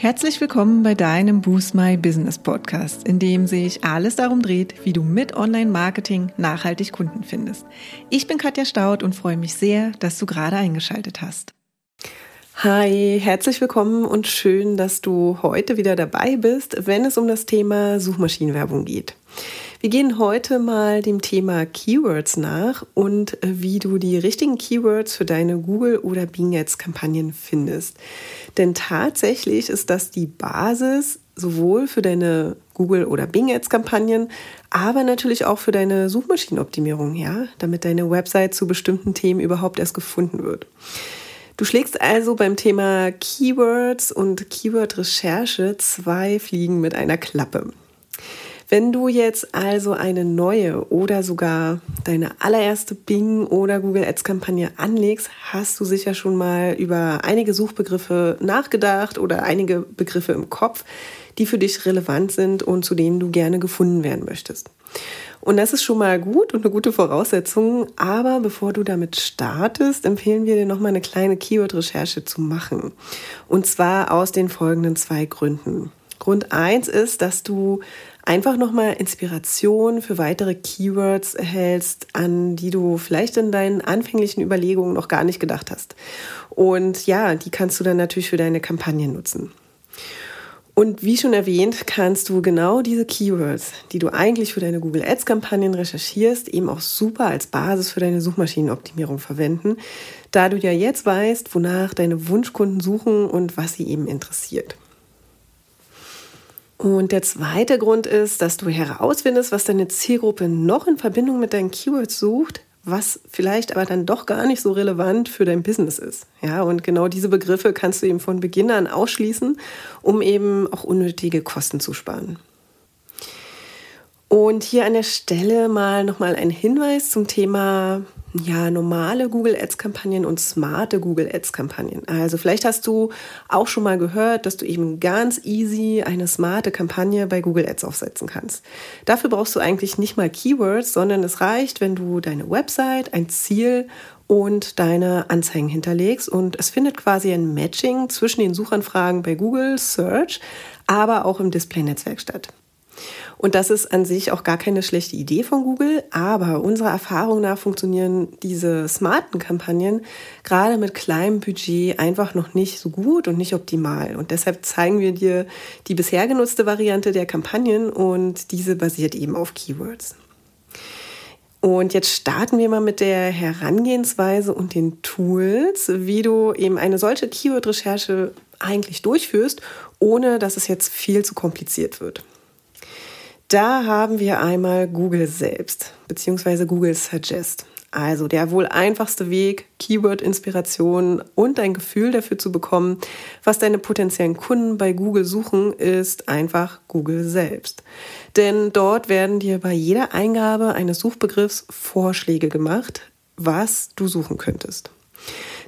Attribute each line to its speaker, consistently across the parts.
Speaker 1: Herzlich willkommen bei deinem Boost My Business Podcast, in dem sich alles darum dreht, wie du mit Online-Marketing nachhaltig Kunden findest. Ich bin Katja Staud und freue mich sehr, dass du gerade eingeschaltet hast.
Speaker 2: Hi, herzlich willkommen und schön, dass du heute wieder dabei bist, wenn es um das Thema Suchmaschinenwerbung geht. Wir gehen heute mal dem Thema Keywords nach und äh, wie du die richtigen Keywords für deine Google- oder Bing Ads-Kampagnen findest. Denn tatsächlich ist das die Basis sowohl für deine Google- oder Bing Ads-Kampagnen, aber natürlich auch für deine Suchmaschinenoptimierung, ja, damit deine Website zu bestimmten Themen überhaupt erst gefunden wird. Du schlägst also beim Thema Keywords und Keyword-Recherche zwei Fliegen mit einer Klappe. Wenn du jetzt also eine neue oder sogar deine allererste Bing oder Google Ads Kampagne anlegst, hast du sicher schon mal über einige Suchbegriffe nachgedacht oder einige Begriffe im Kopf, die für dich relevant sind und zu denen du gerne gefunden werden möchtest. Und das ist schon mal gut und eine gute Voraussetzung. Aber bevor du damit startest, empfehlen wir dir nochmal eine kleine Keyword-Recherche zu machen. Und zwar aus den folgenden zwei Gründen. Grund eins ist, dass du einfach nochmal Inspiration für weitere Keywords erhältst, an die du vielleicht in deinen anfänglichen Überlegungen noch gar nicht gedacht hast. Und ja, die kannst du dann natürlich für deine Kampagne nutzen. Und wie schon erwähnt, kannst du genau diese Keywords, die du eigentlich für deine Google Ads Kampagnen recherchierst, eben auch super als Basis für deine Suchmaschinenoptimierung verwenden, da du ja jetzt weißt, wonach deine Wunschkunden suchen und was sie eben interessiert. Und der zweite Grund ist, dass du herausfindest, was deine Zielgruppe noch in Verbindung mit deinen Keywords sucht, was vielleicht aber dann doch gar nicht so relevant für dein Business ist. Ja, und genau diese Begriffe kannst du eben von Beginn an ausschließen, um eben auch unnötige Kosten zu sparen. Und hier an der Stelle mal nochmal ein Hinweis zum Thema ja, normale Google Ads Kampagnen und smarte Google Ads Kampagnen. Also vielleicht hast du auch schon mal gehört, dass du eben ganz easy eine smarte Kampagne bei Google Ads aufsetzen kannst. Dafür brauchst du eigentlich nicht mal Keywords, sondern es reicht, wenn du deine Website, ein Ziel und deine Anzeigen hinterlegst und es findet quasi ein Matching zwischen den Suchanfragen bei Google Search, aber auch im Display-Netzwerk statt. Und das ist an sich auch gar keine schlechte Idee von Google, aber unserer Erfahrung nach funktionieren diese smarten Kampagnen gerade mit kleinem Budget einfach noch nicht so gut und nicht optimal. Und deshalb zeigen wir dir die bisher genutzte Variante der Kampagnen und diese basiert eben auf Keywords. Und jetzt starten wir mal mit der Herangehensweise und den Tools, wie du eben eine solche Keyword-Recherche eigentlich durchführst, ohne dass es jetzt viel zu kompliziert wird. Da haben wir einmal Google selbst, beziehungsweise Google Suggest. Also der wohl einfachste Weg, Keyword-Inspiration und ein Gefühl dafür zu bekommen, was deine potenziellen Kunden bei Google suchen, ist einfach Google selbst. Denn dort werden dir bei jeder Eingabe eines Suchbegriffs Vorschläge gemacht, was du suchen könntest.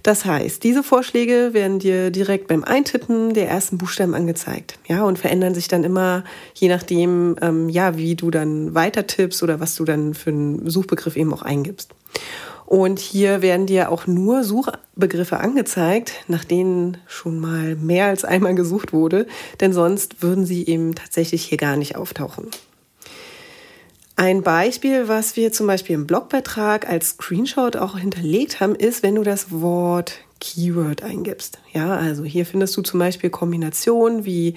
Speaker 2: Das heißt, diese Vorschläge werden dir direkt beim Eintippen der ersten Buchstaben angezeigt, ja, und verändern sich dann immer je nachdem, ähm, ja, wie du dann weiter tippst oder was du dann für einen Suchbegriff eben auch eingibst. Und hier werden dir auch nur Suchbegriffe angezeigt, nach denen schon mal mehr als einmal gesucht wurde, denn sonst würden sie eben tatsächlich hier gar nicht auftauchen. Ein Beispiel, was wir zum Beispiel im Blogbeitrag als Screenshot auch hinterlegt haben, ist, wenn du das Wort Keyword eingibst. Ja, also hier findest du zum Beispiel Kombinationen wie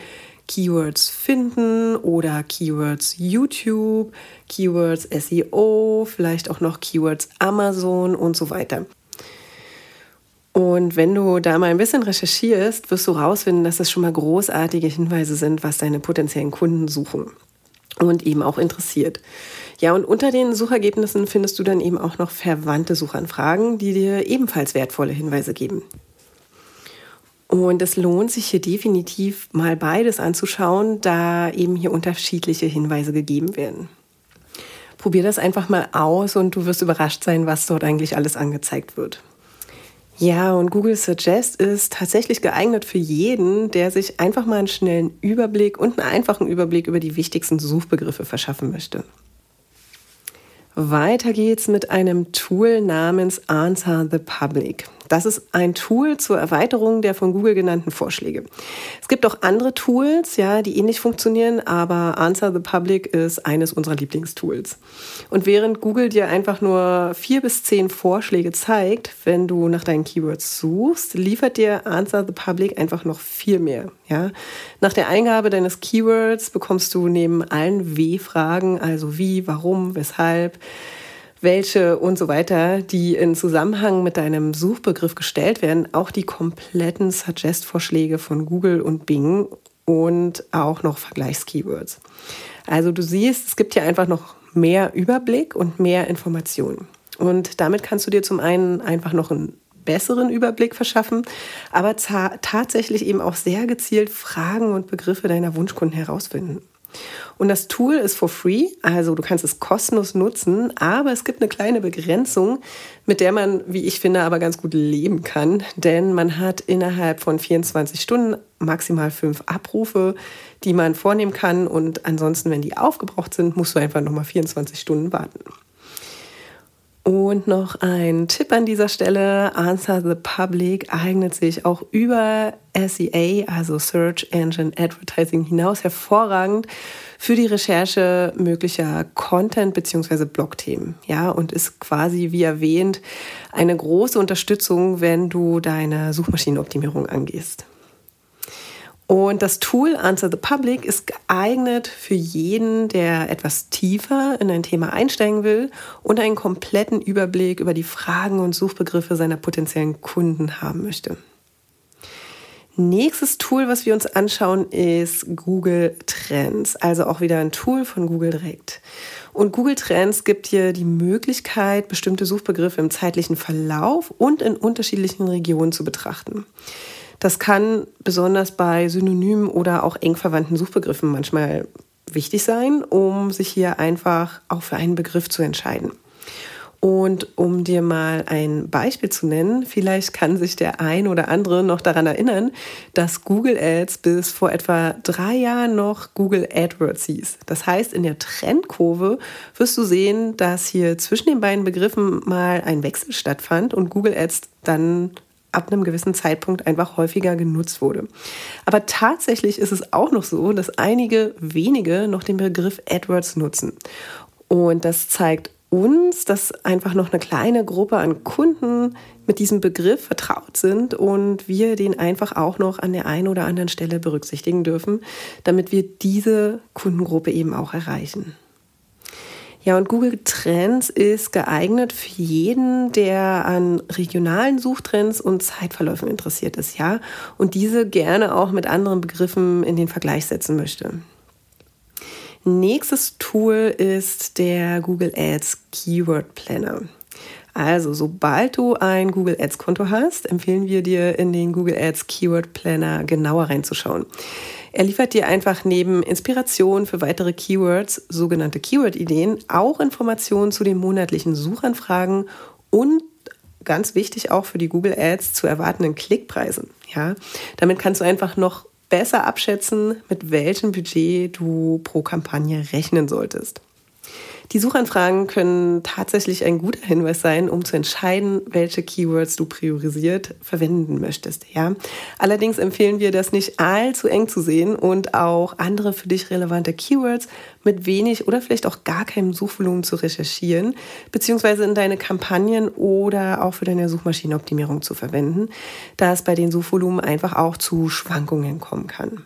Speaker 2: Keywords finden oder Keywords YouTube, Keywords SEO, vielleicht auch noch Keywords Amazon und so weiter. Und wenn du da mal ein bisschen recherchierst, wirst du herausfinden, dass das schon mal großartige Hinweise sind, was deine potenziellen Kunden suchen und eben auch interessiert. Ja, und unter den Suchergebnissen findest du dann eben auch noch verwandte Suchanfragen, die dir ebenfalls wertvolle Hinweise geben. Und es lohnt sich hier definitiv mal beides anzuschauen, da eben hier unterschiedliche Hinweise gegeben werden. Probier das einfach mal aus und du wirst überrascht sein, was dort eigentlich alles angezeigt wird. Ja, und Google Suggest ist tatsächlich geeignet für jeden, der sich einfach mal einen schnellen Überblick und einen einfachen Überblick über die wichtigsten Suchbegriffe verschaffen möchte. Weiter geht's mit einem Tool namens Answer the Public. Das ist ein Tool zur Erweiterung der von Google genannten Vorschläge. Es gibt auch andere Tools, ja, die ähnlich funktionieren, aber Answer the Public ist eines unserer Lieblingstools. Und während Google dir einfach nur vier bis zehn Vorschläge zeigt, wenn du nach deinen Keywords suchst, liefert dir Answer the Public einfach noch viel mehr. Ja? Nach der Eingabe deines Keywords bekommst du neben allen W-Fragen, also wie, warum, weshalb, welche und so weiter, die in Zusammenhang mit deinem Suchbegriff gestellt werden, auch die kompletten Suggest-Vorschläge von Google und Bing und auch noch Vergleichskeywords. Also du siehst, es gibt hier einfach noch mehr Überblick und mehr Informationen. Und damit kannst du dir zum einen einfach noch einen besseren Überblick verschaffen, aber tatsächlich eben auch sehr gezielt Fragen und Begriffe deiner Wunschkunden herausfinden. Und das Tool ist for free, also du kannst es kostenlos nutzen, aber es gibt eine kleine Begrenzung, mit der man, wie ich finde, aber ganz gut leben kann, denn man hat innerhalb von 24 Stunden maximal fünf Abrufe, die man vornehmen kann und ansonsten, wenn die aufgebraucht sind, musst du einfach nochmal 24 Stunden warten. Und noch ein Tipp an dieser Stelle. Answer the Public eignet sich auch über SEA, also Search Engine Advertising hinaus hervorragend für die Recherche möglicher Content- bzw. Blogthemen. Ja, und ist quasi, wie erwähnt, eine große Unterstützung, wenn du deine Suchmaschinenoptimierung angehst. Und das Tool Answer the Public ist geeignet für jeden, der etwas tiefer in ein Thema einsteigen will und einen kompletten Überblick über die Fragen und Suchbegriffe seiner potenziellen Kunden haben möchte. Nächstes Tool, was wir uns anschauen, ist Google Trends, also auch wieder ein Tool von Google direkt. Und Google Trends gibt dir die Möglichkeit, bestimmte Suchbegriffe im zeitlichen Verlauf und in unterschiedlichen Regionen zu betrachten. Das kann besonders bei Synonymen oder auch eng verwandten Suchbegriffen manchmal wichtig sein, um sich hier einfach auch für einen Begriff zu entscheiden. Und um dir mal ein Beispiel zu nennen, vielleicht kann sich der ein oder andere noch daran erinnern, dass Google Ads bis vor etwa drei Jahren noch Google AdWords hieß. Das heißt, in der Trendkurve wirst du sehen, dass hier zwischen den beiden Begriffen mal ein Wechsel stattfand und Google Ads dann ab einem gewissen Zeitpunkt einfach häufiger genutzt wurde. Aber tatsächlich ist es auch noch so, dass einige wenige noch den Begriff AdWords nutzen. Und das zeigt uns, dass einfach noch eine kleine Gruppe an Kunden mit diesem Begriff vertraut sind und wir den einfach auch noch an der einen oder anderen Stelle berücksichtigen dürfen, damit wir diese Kundengruppe eben auch erreichen. Ja, und Google Trends ist geeignet für jeden, der an regionalen Suchtrends und Zeitverläufen interessiert ist, ja, und diese gerne auch mit anderen Begriffen in den Vergleich setzen möchte. Nächstes Tool ist der Google Ads Keyword Planner. Also, sobald du ein Google Ads Konto hast, empfehlen wir dir in den Google Ads Keyword Planner genauer reinzuschauen. Er liefert dir einfach neben Inspiration für weitere Keywords, sogenannte Keyword-Ideen, auch Informationen zu den monatlichen Suchanfragen und ganz wichtig auch für die Google Ads zu erwartenden Klickpreisen. Ja, damit kannst du einfach noch besser abschätzen, mit welchem Budget du pro Kampagne rechnen solltest. Die Suchanfragen können tatsächlich ein guter Hinweis sein, um zu entscheiden, welche Keywords du priorisiert verwenden möchtest. Ja? Allerdings empfehlen wir, das nicht allzu eng zu sehen und auch andere für dich relevante Keywords mit wenig oder vielleicht auch gar keinem Suchvolumen zu recherchieren, beziehungsweise in deine Kampagnen oder auch für deine Suchmaschinenoptimierung zu verwenden, da es bei den Suchvolumen einfach auch zu Schwankungen kommen kann.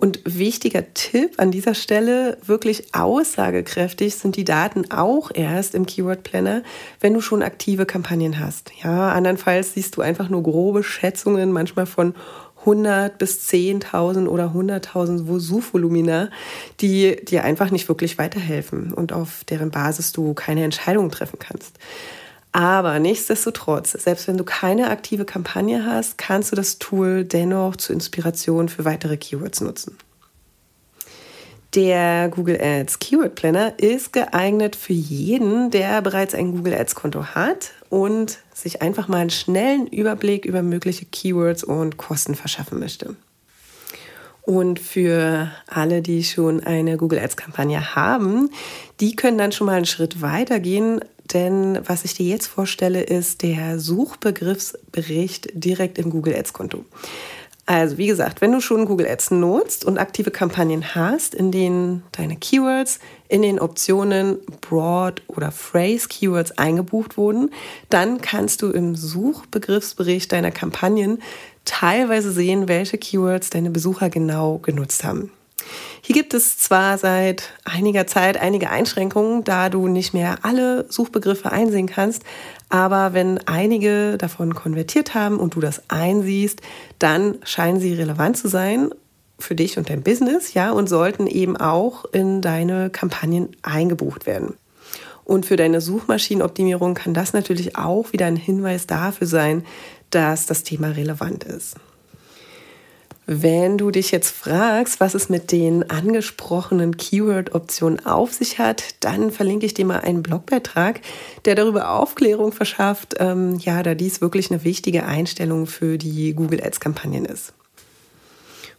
Speaker 2: Und wichtiger Tipp an dieser Stelle, wirklich aussagekräftig sind die Daten auch erst im Keyword Planner, wenn du schon aktive Kampagnen hast. Ja, andernfalls siehst du einfach nur grobe Schätzungen, manchmal von 100 bis 10.000 oder 100.000 Suchvolumina, die dir einfach nicht wirklich weiterhelfen und auf deren Basis du keine Entscheidung treffen kannst. Aber nichtsdestotrotz, selbst wenn du keine aktive Kampagne hast, kannst du das Tool dennoch zur Inspiration für weitere Keywords nutzen. Der Google Ads Keyword Planner ist geeignet für jeden, der bereits ein Google Ads Konto hat und sich einfach mal einen schnellen Überblick über mögliche Keywords und Kosten verschaffen möchte. Und für alle, die schon eine Google Ads Kampagne haben, die können dann schon mal einen Schritt weiter gehen denn was ich dir jetzt vorstelle, ist der Suchbegriffsbericht direkt im Google Ads Konto. Also wie gesagt, wenn du schon Google Ads nutzt und aktive Kampagnen hast, in denen deine Keywords in den Optionen Broad oder Phrase Keywords eingebucht wurden, dann kannst du im Suchbegriffsbericht deiner Kampagnen teilweise sehen, welche Keywords deine Besucher genau genutzt haben. Hier gibt es zwar seit einiger Zeit einige Einschränkungen, da du nicht mehr alle Suchbegriffe einsehen kannst, aber wenn einige davon konvertiert haben und du das einsiehst, dann scheinen sie relevant zu sein für dich und dein Business, ja, und sollten eben auch in deine Kampagnen eingebucht werden. Und für deine Suchmaschinenoptimierung kann das natürlich auch wieder ein Hinweis dafür sein, dass das Thema relevant ist. Wenn du dich jetzt fragst, was es mit den angesprochenen Keyword-Optionen auf sich hat, dann verlinke ich dir mal einen Blogbeitrag, der darüber Aufklärung verschafft, ähm, ja, da dies wirklich eine wichtige Einstellung für die Google Ads-Kampagnen ist.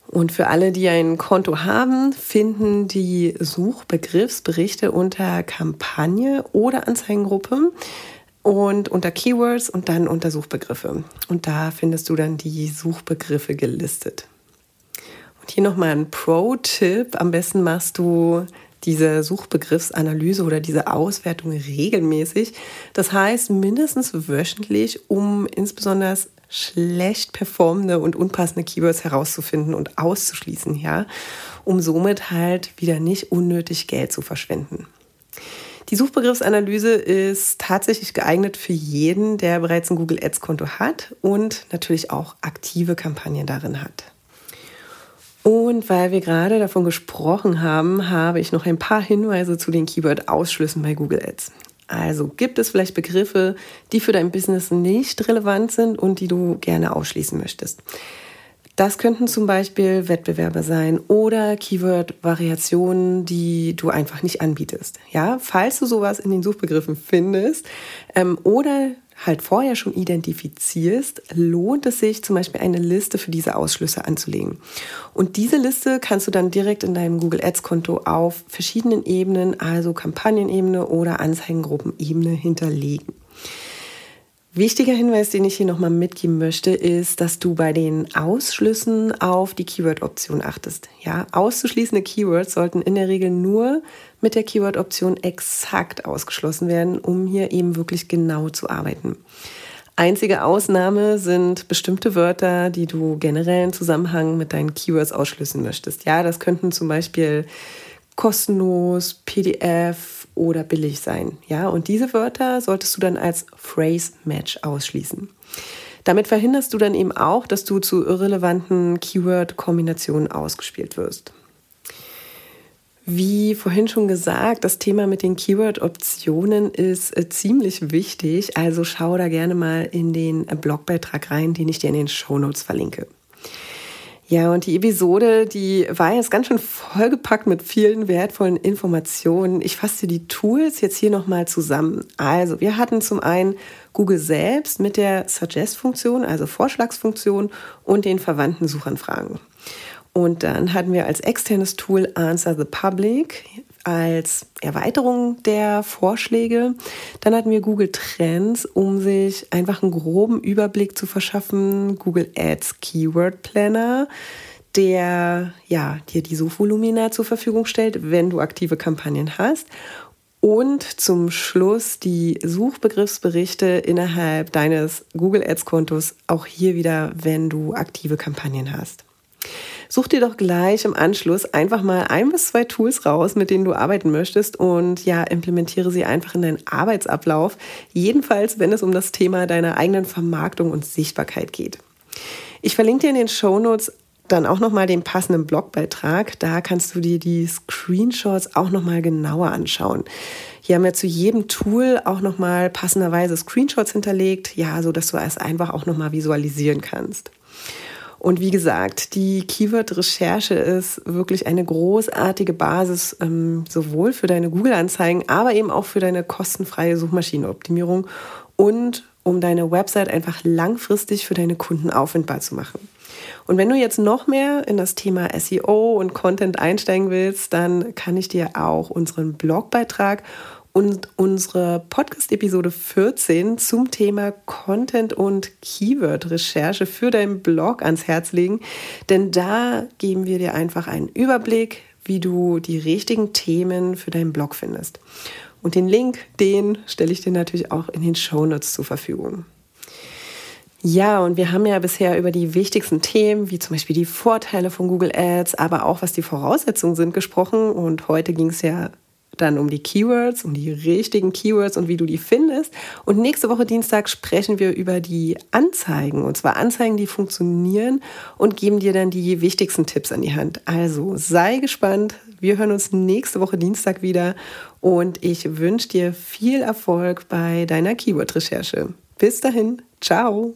Speaker 2: Und für alle, die ein Konto haben, finden die Suchbegriffsberichte unter Kampagne oder Anzeigengruppe und unter Keywords und dann unter Suchbegriffe. Und da findest du dann die Suchbegriffe gelistet. Hier nochmal ein Pro-Tipp. Am besten machst du diese Suchbegriffsanalyse oder diese Auswertung regelmäßig. Das heißt mindestens wöchentlich, um insbesondere schlecht performende und unpassende Keywords herauszufinden und auszuschließen, ja, um somit halt wieder nicht unnötig Geld zu verschwenden. Die Suchbegriffsanalyse ist tatsächlich geeignet für jeden, der bereits ein Google Ads Konto hat und natürlich auch aktive Kampagnen darin hat. Und weil wir gerade davon gesprochen haben, habe ich noch ein paar Hinweise zu den Keyword-Ausschlüssen bei Google Ads. Also gibt es vielleicht Begriffe, die für dein Business nicht relevant sind und die du gerne ausschließen möchtest. Das könnten zum Beispiel Wettbewerber sein oder Keyword-Variationen, die du einfach nicht anbietest. Ja, falls du sowas in den Suchbegriffen findest ähm, oder halt vorher schon identifizierst, lohnt es sich zum Beispiel eine Liste für diese Ausschlüsse anzulegen. Und diese Liste kannst du dann direkt in deinem Google Ads Konto auf verschiedenen Ebenen, also Kampagnenebene oder Anzeigengruppenebene hinterlegen. Wichtiger Hinweis, den ich hier nochmal mitgeben möchte, ist, dass du bei den Ausschlüssen auf die Keyword-Option achtest. Ja, auszuschließende Keywords sollten in der Regel nur mit der Keyword-Option exakt ausgeschlossen werden, um hier eben wirklich genau zu arbeiten. Einzige Ausnahme sind bestimmte Wörter, die du generell im Zusammenhang mit deinen Keywords ausschließen möchtest. Ja, das könnten zum Beispiel kostenlos, PDF oder billig sein. Ja, und diese Wörter solltest du dann als Phrase Match ausschließen. Damit verhinderst du dann eben auch, dass du zu irrelevanten Keyword-Kombinationen ausgespielt wirst. Wie vorhin schon gesagt, das Thema mit den Keyword-Optionen ist äh, ziemlich wichtig. Also schau da gerne mal in den Blogbeitrag rein, den ich dir in den Show Notes verlinke. Ja, und die Episode, die war jetzt ganz schön vollgepackt mit vielen wertvollen Informationen. Ich fasse die Tools jetzt hier nochmal zusammen. Also, wir hatten zum einen Google selbst mit der Suggest-Funktion, also Vorschlagsfunktion und den verwandten Suchanfragen. Und dann hatten wir als externes Tool Answer the Public als Erweiterung der Vorschläge. Dann hatten wir Google Trends, um sich einfach einen groben Überblick zu verschaffen. Google Ads Keyword Planner, der ja, dir die Suchvolumina zur Verfügung stellt, wenn du aktive Kampagnen hast. Und zum Schluss die Suchbegriffsberichte innerhalb deines Google Ads Kontos, auch hier wieder, wenn du aktive Kampagnen hast. Such dir doch gleich im Anschluss einfach mal ein bis zwei Tools raus, mit denen du arbeiten möchtest und ja, implementiere sie einfach in deinen Arbeitsablauf. Jedenfalls, wenn es um das Thema deiner eigenen Vermarktung und Sichtbarkeit geht. Ich verlinke dir in den Show Notes dann auch nochmal den passenden Blogbeitrag. Da kannst du dir die Screenshots auch nochmal genauer anschauen. Hier haben wir zu jedem Tool auch nochmal passenderweise Screenshots hinterlegt, ja, so dass du es einfach auch nochmal visualisieren kannst. Und wie gesagt, die Keyword-Recherche ist wirklich eine großartige Basis, ähm, sowohl für deine Google-Anzeigen, aber eben auch für deine kostenfreie Suchmaschinenoptimierung und um deine Website einfach langfristig für deine Kunden auffindbar zu machen. Und wenn du jetzt noch mehr in das Thema SEO und Content einsteigen willst, dann kann ich dir auch unseren Blogbeitrag und unsere Podcast-Episode 14 zum Thema Content und Keyword-Recherche für deinen Blog ans Herz legen. Denn da geben wir dir einfach einen Überblick, wie du die richtigen Themen für deinen Blog findest. Und den Link, den stelle ich dir natürlich auch in den Shownotes zur Verfügung. Ja, und wir haben ja bisher über die wichtigsten Themen, wie zum Beispiel die Vorteile von Google Ads, aber auch was die Voraussetzungen sind, gesprochen. Und heute ging es ja dann um die Keywords, um die richtigen Keywords und wie du die findest. Und nächste Woche Dienstag sprechen wir über die Anzeigen. Und zwar Anzeigen, die funktionieren und geben dir dann die wichtigsten Tipps an die Hand. Also sei gespannt. Wir hören uns nächste Woche Dienstag wieder. Und ich wünsche dir viel Erfolg bei deiner Keyword-Recherche. Bis dahin. Ciao.